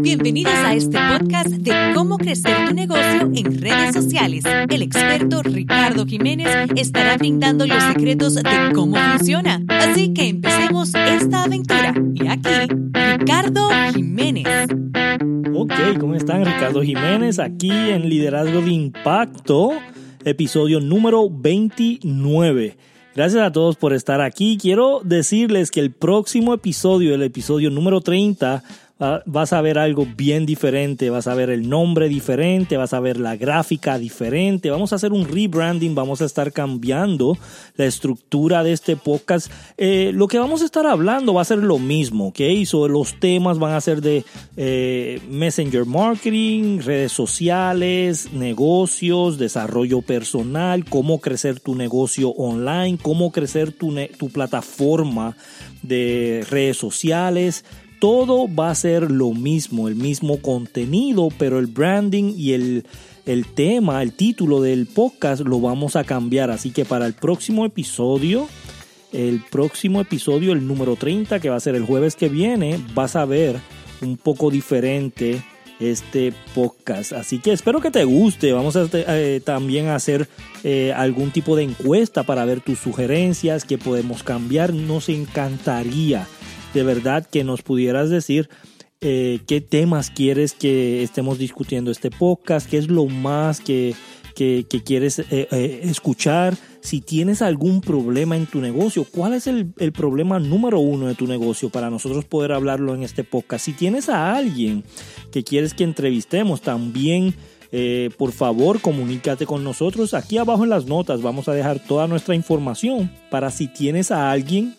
Bienvenidos a este podcast de cómo crecer tu negocio en redes sociales. El experto Ricardo Jiménez estará brindando los secretos de cómo funciona. Así que empecemos esta aventura. Y aquí, Ricardo Jiménez. Ok, ¿cómo están? Ricardo Jiménez aquí en Liderazgo de Impacto, episodio número 29. Gracias a todos por estar aquí. Quiero decirles que el próximo episodio, el episodio número 30, vas a ver algo bien diferente, vas a ver el nombre diferente, vas a ver la gráfica diferente, vamos a hacer un rebranding, vamos a estar cambiando la estructura de este podcast. Eh, lo que vamos a estar hablando va a ser lo mismo, ¿ok? So, los temas van a ser de eh, Messenger Marketing, redes sociales, negocios, desarrollo personal, cómo crecer tu negocio online, cómo crecer tu, tu plataforma de redes sociales, todo va a ser lo mismo, el mismo contenido, pero el branding y el, el tema, el título del podcast lo vamos a cambiar. Así que para el próximo episodio, el próximo episodio, el número 30, que va a ser el jueves que viene, vas a ver un poco diferente este podcast. Así que espero que te guste. Vamos a eh, también hacer eh, algún tipo de encuesta para ver tus sugerencias, que podemos cambiar. Nos encantaría de verdad que nos pudieras decir eh, qué temas quieres que estemos discutiendo este podcast, qué es lo más que, quieres eh, eh, escuchar. Si tienes algún problema en tu negocio, ¿cuál es el, el, problema número uno de tu negocio para nosotros poder hablarlo en este podcast? Si tienes a alguien que quieres que entrevistemos, también por favor comunícate con nosotros. Aquí abajo en las notas vamos a dejar toda nuestra información para si tienes a alguien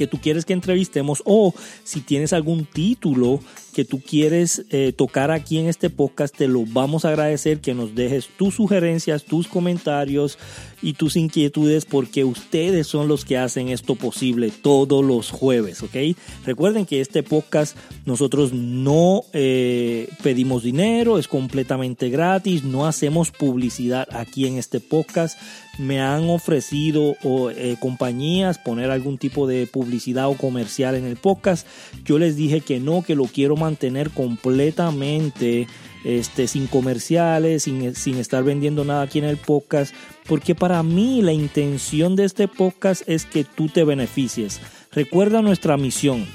que tú quieres que entrevistemos o si tienes algún título que tú quieres eh, tocar aquí en este podcast, te lo vamos a agradecer que nos dejes tus sugerencias, tus comentarios y tus inquietudes porque ustedes son los que hacen esto posible todos los jueves, ¿ok? Recuerden que este podcast nosotros no eh, pedimos dinero, es completamente gratis, no hacemos publicidad aquí en este podcast. Me han ofrecido eh, compañías poner algún tipo de publicidad o comercial en el podcast. Yo les dije que no, que lo quiero mantener completamente este, sin comerciales, sin, sin estar vendiendo nada aquí en el podcast, porque para mí la intención de este podcast es que tú te beneficies. Recuerda nuestra misión,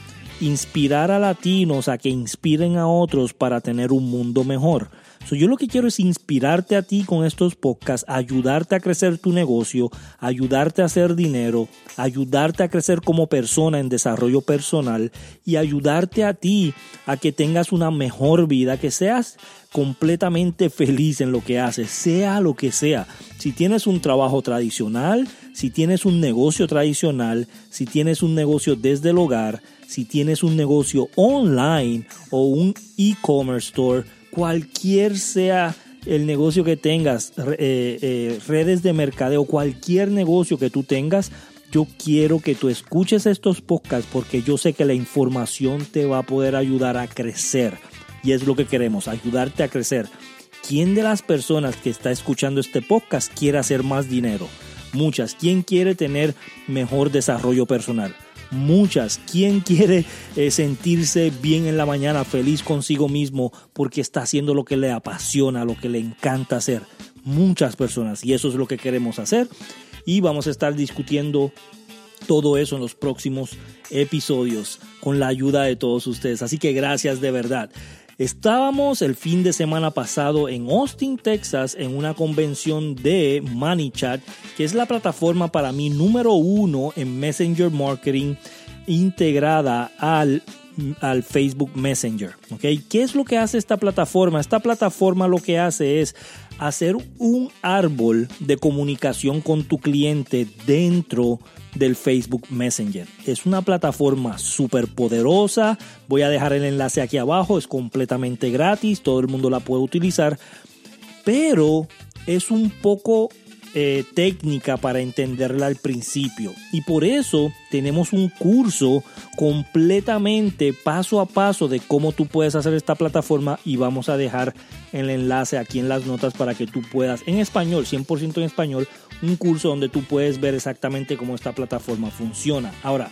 inspirar a latinos a que inspiren a otros para tener un mundo mejor yo lo que quiero es inspirarte a ti con estos podcasts, ayudarte a crecer tu negocio, ayudarte a hacer dinero, ayudarte a crecer como persona en desarrollo personal y ayudarte a ti a que tengas una mejor vida, que seas completamente feliz en lo que haces, sea lo que sea. Si tienes un trabajo tradicional, si tienes un negocio tradicional, si tienes un negocio desde el hogar, si tienes un negocio online o un e-commerce store, cualquier sea el negocio que tengas, eh, eh, redes de mercadeo, cualquier negocio que tú tengas, yo quiero que tú escuches estos podcasts porque yo sé que la información te va a poder ayudar a crecer. Y es lo que queremos, ayudarte a crecer. ¿Quién de las personas que está escuchando este podcast quiere hacer más dinero? Muchas. ¿Quién quiere tener mejor desarrollo personal? Muchas. ¿Quién quiere eh, sentirse bien en la mañana, feliz consigo mismo porque está haciendo lo que le apasiona, lo que le encanta hacer? Muchas personas y eso es lo que queremos hacer y vamos a estar discutiendo todo eso en los próximos episodios con la ayuda de todos ustedes. Así que gracias de verdad. Estábamos el fin de semana pasado en Austin, Texas, en una convención de ManyChat, que es la plataforma para mí número uno en Messenger Marketing integrada al, al Facebook Messenger. ¿okay? ¿Qué es lo que hace esta plataforma? Esta plataforma lo que hace es hacer un árbol de comunicación con tu cliente dentro del Facebook Messenger. Es una plataforma súper poderosa. Voy a dejar el enlace aquí abajo. Es completamente gratis. Todo el mundo la puede utilizar. Pero es un poco eh, técnica para entenderla al principio. Y por eso tenemos un curso completamente paso a paso de cómo tú puedes hacer esta plataforma y vamos a dejar el enlace aquí en las notas para que tú puedas en español, 100% en español, un curso donde tú puedes ver exactamente cómo esta plataforma funciona. Ahora,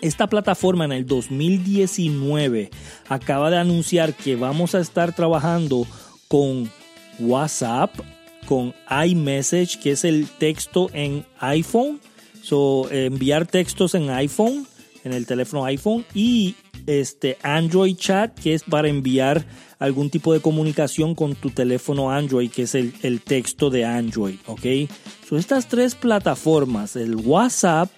Esta plataforma en el 2019 acaba de anunciar que vamos a estar trabajando con WhatsApp, con iMessage, que es el texto en iPhone, so, enviar textos en iPhone, en el teléfono iPhone, y este Android Chat, que es para enviar algún tipo de comunicación con tu teléfono Android, que es el, texto de Android, ¿ok? So, estas tres plataformas, el WhatsApp,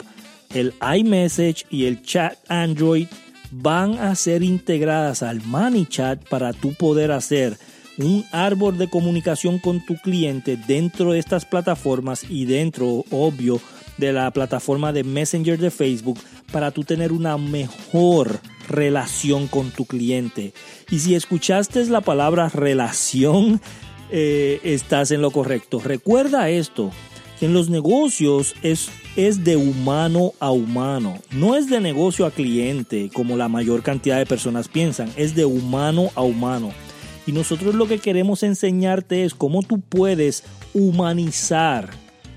el iMessage y el Chat Android, van a ser integradas al ManyChat para tú poder hacer un árbol de comunicación con tu cliente dentro de estas plataformas y dentro, obvio, de la plataforma de Messenger de Facebook para tú tener una mejor relación con tu cliente. Y si escuchaste la palabra relación, eh, estás en lo correcto. Recuerda esto, que en los negocios es, es de humano a humano, no es de negocio a cliente como la mayor cantidad de personas piensan, es de humano a humano. Y nosotros lo que queremos enseñarte es cómo tú puedes humanizar,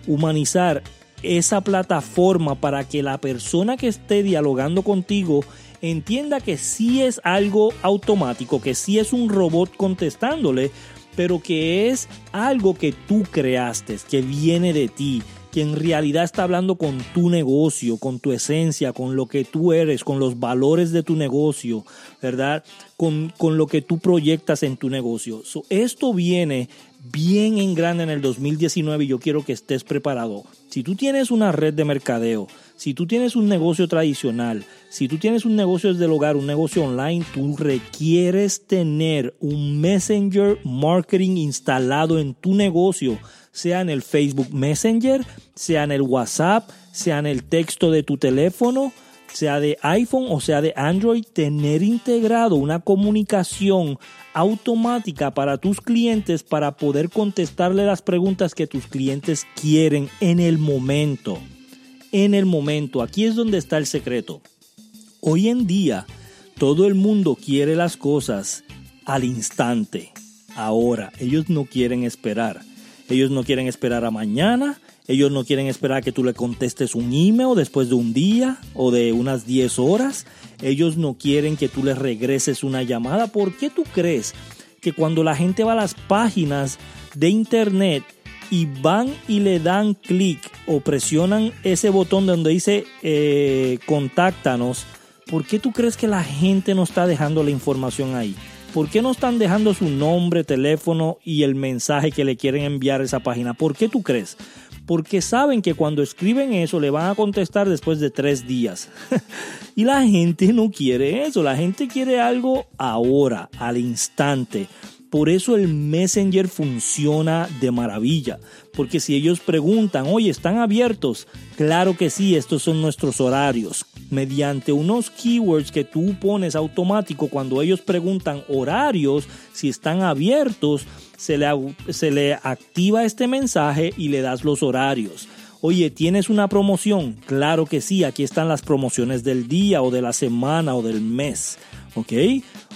humanizar esa plataforma para que la persona que esté dialogando contigo entienda que sí es algo automático, que sí es un robot contestándole, pero que es algo que tú creaste, que viene de ti, que en realidad está hablando con tu negocio, con tu esencia, con lo que tú eres, con los valores de tu negocio, ¿verdad? Con, lo que tú proyectas en tu negocio. esto viene bien en grande en el 2019 y yo quiero que estés preparado. Si tú tienes una red de mercadeo, si tú tienes un negocio tradicional, si tú tienes un negocio desde el hogar, un negocio online, tú requieres tener un Messenger Marketing instalado en tu negocio sea en el Facebook Messenger, sea en el WhatsApp, sea en el texto de tu teléfono, sea de iPhone o sea de Android, tener integrado una comunicación automática para tus clientes para poder contestarle las preguntas que tus clientes quieren en el momento. En el momento, aquí es donde está el secreto. Hoy en día, todo el mundo quiere las cosas al instante, ahora, ellos no quieren esperar. Ellos no quieren esperar a mañana. Ellos no quieren esperar que tú le contestes un email después de un día o de unas 10 horas. Ellos no quieren que tú les regreses una llamada. ¿Por qué tú crees que cuando la gente va a las páginas de internet y van y le dan clic o presionan ese botón donde dice eh, contáctanos, ¿por qué tú crees que la gente no está dejando la información ahí? ¿Por qué no están dejando su nombre, teléfono y el mensaje que le quieren enviar a esa página? ¿Por qué tú crees? Porque saben que cuando escriben eso le van a contestar después de tres días. y la gente no quiere eso, la gente quiere algo ahora, al instante. Por eso el Messenger funciona de maravilla. Porque si ellos preguntan, oye, ¿están abiertos? Claro que sí, estos son nuestros horarios. Mediante unos keywords que tú pones automático cuando ellos preguntan horarios, si están abiertos, se le, se le activa este mensaje y le das los horarios. Oye, ¿tienes una promoción? Claro que sí, aquí están las promociones del día o de la semana o del mes. ¿Ok?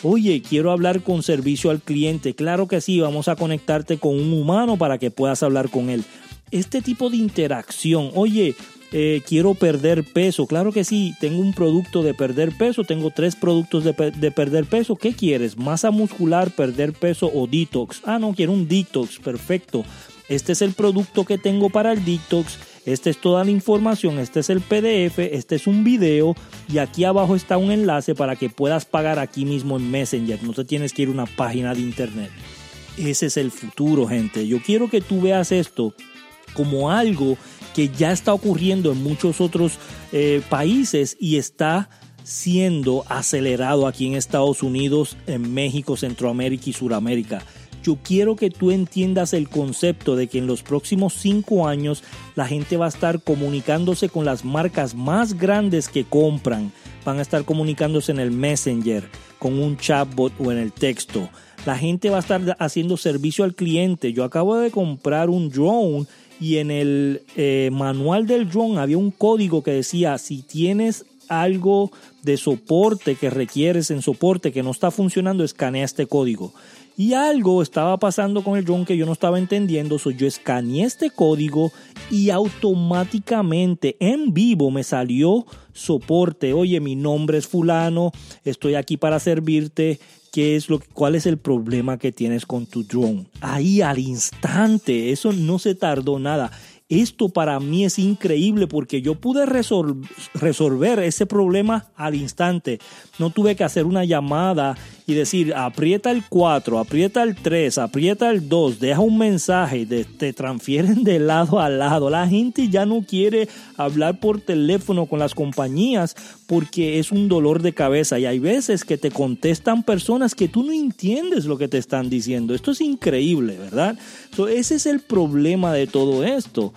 Oye, quiero hablar con servicio al cliente. Claro que sí, vamos a conectarte con un humano para que puedas hablar con él. Este tipo de interacción, oye, eh, quiero perder peso. Claro que sí, tengo un producto de perder peso, tengo tres productos de, de, perder peso. ¿Qué quieres? ¿Masa muscular, perder peso o detox? Ah, no, quiero un detox, perfecto. Este es el producto que tengo para el detox esta es toda la información, este es el PDF, este es un video y aquí abajo está un enlace para que puedas pagar aquí mismo en Messenger. No te tienes que ir a una página de internet. Ese es el futuro, gente. Yo quiero que tú veas esto como algo que ya está ocurriendo en muchos otros eh, países y está siendo acelerado aquí en Estados Unidos, en México, Centroamérica y Suramérica yo quiero que tú entiendas el concepto de que en los próximos cinco años la gente va a estar comunicándose con las marcas más grandes que compran. Van a estar comunicándose en el Messenger, con un chatbot o en el texto. La gente va a estar haciendo servicio al cliente. Yo acabo de comprar un drone y en el eh, manual del drone había un código que decía si tienes algo de soporte que requieres en soporte que no está funcionando, escanea este código. Y algo estaba pasando con el drone que yo no estaba entendiendo. So yo escaneé este código y automáticamente en vivo me salió soporte. Oye, mi nombre es fulano, estoy aquí para servirte. ¿Qué es lo, ¿Cuál es el problema que tienes con tu drone? Ahí al instante, eso no se tardó nada. Esto para mí es increíble porque yo pude resolver ese problema al instante. No tuve que hacer una llamada y decir, aprieta el 4, aprieta el 3, aprieta el 2, deja un mensaje, te transfieren de lado a lado. La gente ya no quiere hablar por teléfono con las compañías porque es un dolor de cabeza y hay veces que te contestan personas que tú no entiendes lo que te están diciendo. Esto es increíble, ¿verdad? ese es el problema de todo esto.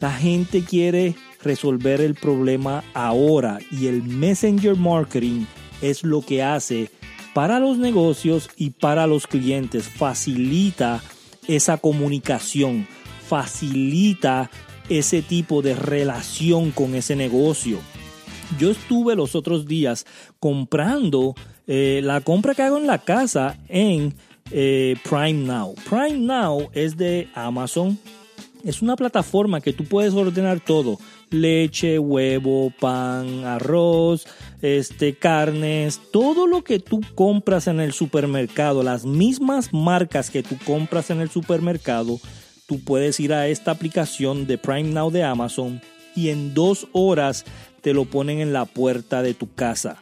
La gente quiere resolver el problema ahora y el messenger marketing es lo que hace para los negocios y para los clientes. Facilita esa comunicación, facilita ese tipo de relación con ese negocio. Yo estuve los otros días comprando eh, la compra que hago en la casa en eh, Prime Now. Prime Now es de Amazon. Es una plataforma que tú puedes ordenar todo leche, huevo, pan, arroz, este, carnes, todo lo que tú compras en el supermercado, las mismas marcas que tú compras en el supermercado, tú puedes ir a esta aplicación de Prime Now de Amazon y en dos horas te lo ponen en la puerta de tu casa.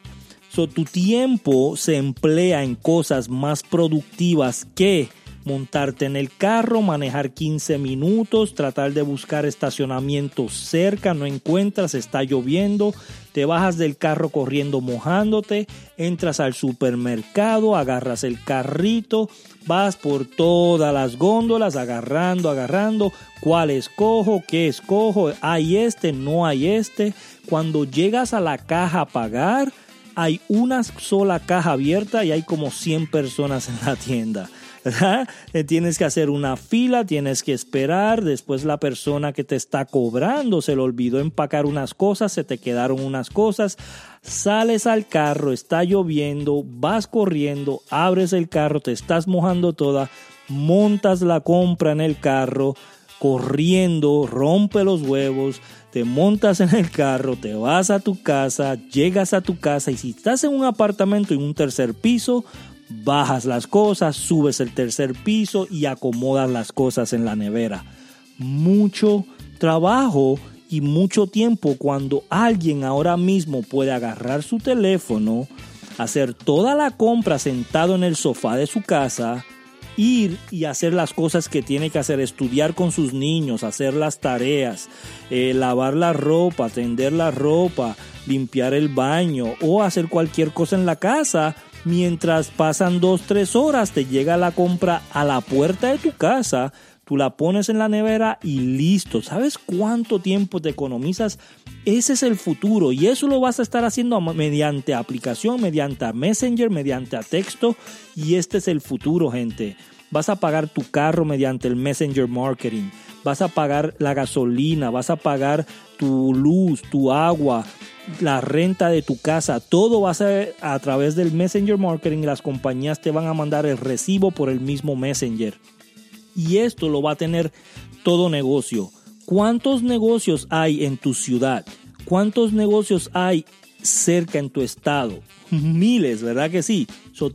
So, tu tiempo se emplea en cosas más productivas que montarte en el carro, manejar 15 minutos, tratar de buscar estacionamiento cerca, no encuentras, está lloviendo, te bajas del carro corriendo mojándote, entras al supermercado, agarras el carrito, vas por todas las góndolas agarrando, agarrando, cuál escojo, qué escojo, hay este, no hay este. Cuando llegas a la caja a pagar, hay una sola caja abierta y hay como 100 personas en la tienda. Eh, tienes que hacer una fila, tienes que esperar, después la persona que te está cobrando se le olvidó empacar unas cosas, se te quedaron unas cosas, sales al carro, está lloviendo, vas corriendo, abres el carro, te estás mojando toda, montas la compra en el carro, corriendo, rompe los huevos, te montas en el carro, te vas a tu casa, llegas a tu casa y si estás en un apartamento en un tercer piso, bajas las cosas, subes el tercer piso y acomodas las cosas en la nevera. Mucho trabajo y mucho tiempo cuando alguien ahora mismo puede agarrar su teléfono, hacer toda la compra sentado en el sofá de su casa, ir y hacer las cosas que tiene que hacer, estudiar con sus niños, hacer las tareas, eh, lavar la ropa, tender la ropa, limpiar el baño o hacer cualquier cosa en la casa Mientras pasan dos, tres horas, te llega la compra a la puerta de tu casa, tú la pones en la nevera y listo. ¿Sabes cuánto tiempo te economizas? Ese es el futuro y eso lo vas a estar haciendo mediante aplicación, mediante Messenger, mediante texto y este es el futuro, gente. Vas a pagar tu carro mediante el Messenger Marketing. Vas a pagar la gasolina, vas a pagar tu luz, tu agua, la renta de tu casa, todo va a ser a través del Messenger Marketing y las compañías te van a mandar el recibo por el mismo Messenger. Y esto lo va a tener todo negocio. ¿Cuántos negocios hay en tu ciudad? ¿Cuántos negocios hay cerca en tu estado? Miles, ¿verdad que sí?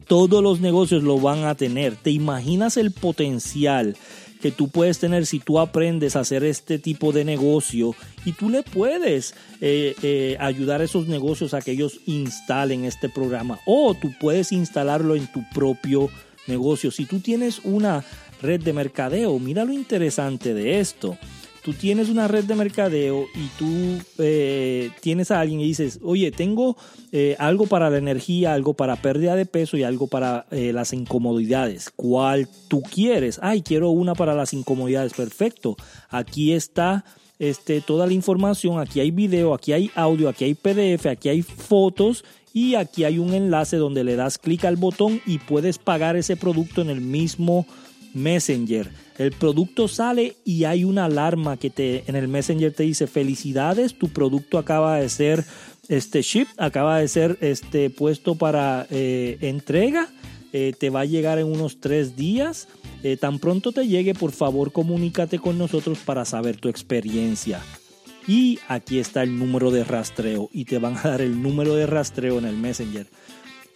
todos los negocios lo van a tener. ¿Te imaginas el potencial que tú puedes tener si tú aprendes a hacer este tipo de negocio y tú le puedes eh, eh, ayudar a esos negocios a que ellos instalen este programa o tú puedes instalarlo en tu propio negocio. Si tú tienes una red de mercadeo, mira lo interesante de esto tú tienes una red de mercadeo y tú eh, tienes a alguien y dices, oye, tengo eh, algo para la energía, algo para pérdida de peso y algo para eh, las incomodidades. ¿Cuál tú quieres? Ay, quiero una para las incomodidades. Perfecto. Aquí está este, toda la información, aquí hay video, aquí hay audio, aquí hay PDF, aquí hay fotos y aquí hay un enlace donde le das clic al botón y puedes pagar ese producto en el mismo Messenger. El producto sale y hay una alarma que te en el Messenger te dice felicidades, tu producto acaba de ser este ship, acaba de ser este puesto para eh, entrega. Eh, te va a llegar en unos tres días. Eh, tan pronto te llegue, por favor, comunícate con nosotros para saber tu experiencia. y aquí está el número de rastreo y te van a dar el número de rastreo en el Messenger.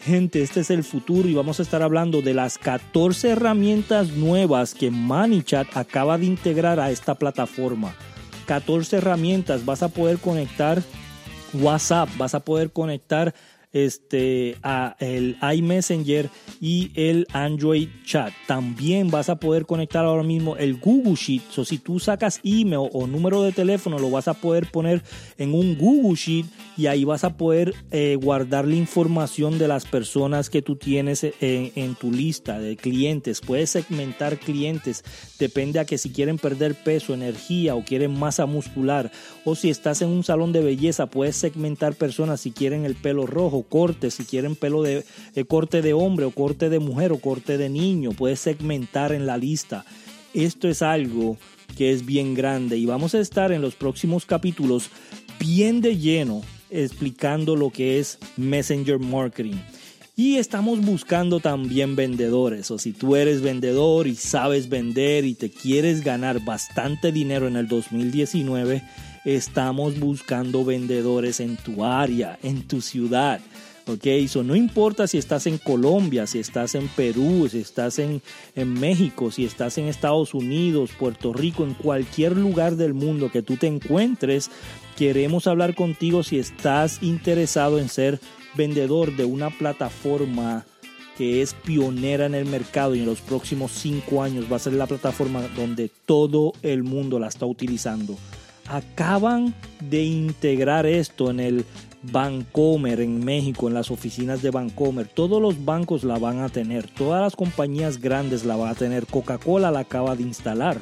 Gente, este es el futuro y vamos a estar hablando de las 14 herramientas nuevas que ManyChat acaba de integrar a esta plataforma. 14 herramientas, vas a poder conectar WhatsApp, vas a poder conectar este, a el iMessenger y el Android Chat. También vas a poder conectar ahora mismo el Google Sheet. So, si tú sacas email o número de teléfono, lo vas a poder poner en un Google Sheet y ahí vas a poder eh, guardar la información de las personas que tú tienes en, en, tu lista de clientes. Puedes segmentar clientes. Depende a que si quieren perder peso, energía o quieren masa muscular. O si estás en un salón de belleza, puedes segmentar personas si quieren el pelo rojo corte, si quieren pelo de eh, corte de hombre o corte de mujer o corte de niño, puedes segmentar en la lista. Esto es algo que es bien grande y vamos a estar en los próximos capítulos bien de lleno explicando lo que es Messenger Marketing. Y estamos buscando también vendedores. O si tú eres vendedor y sabes vender y te quieres ganar bastante dinero en el 2019, estamos buscando vendedores en tu área, en tu ciudad. Ok, eso no importa si estás en Colombia, si estás en Perú, si estás en, en, México, si estás en Estados Unidos, Puerto Rico, en cualquier lugar del mundo que tú te encuentres, queremos hablar contigo si estás interesado en ser vendedor de una plataforma que es pionera en el mercado y en los próximos cinco años va a ser la plataforma donde todo el mundo la está utilizando. Acaban de integrar esto en el Bancomer en México, en las oficinas de Bancomer. Todos los bancos la van a tener, todas las compañías grandes la van a tener. Coca-Cola la acaba de instalar.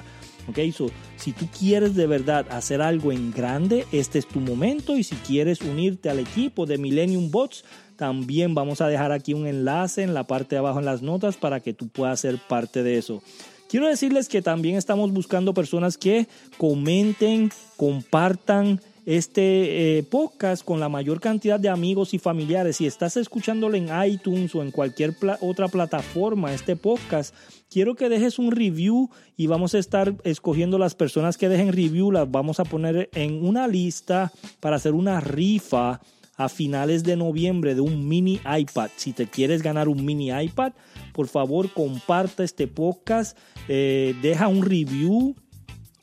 Ok, so, si tú quieres de verdad hacer algo en grande, este es tu momento. Y si quieres unirte al equipo de Millennium Bots, también vamos a dejar aquí un enlace en la parte de abajo en las notas para que tú puedas ser parte de eso. Quiero decirles que también estamos buscando personas que comenten, compartan este eh, podcast con la mayor cantidad de amigos y familiares. Si estás escuchándolo en iTunes o en cualquier otra plataforma, este podcast, quiero que dejes un review y vamos a estar escogiendo las personas que dejen review, las vamos a poner en una lista para hacer una rifa a finales de noviembre de un mini iPad. Si te quieres ganar un mini iPad, por favor comparte este podcast, eh, deja un review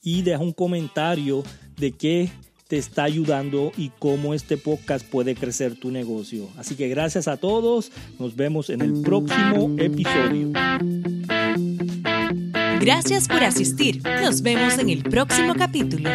y deja un comentario de qué te está ayudando y cómo este podcast puede crecer tu negocio. Así que gracias a todos, nos vemos en el próximo episodio. Gracias por asistir, nos vemos en el próximo capítulo.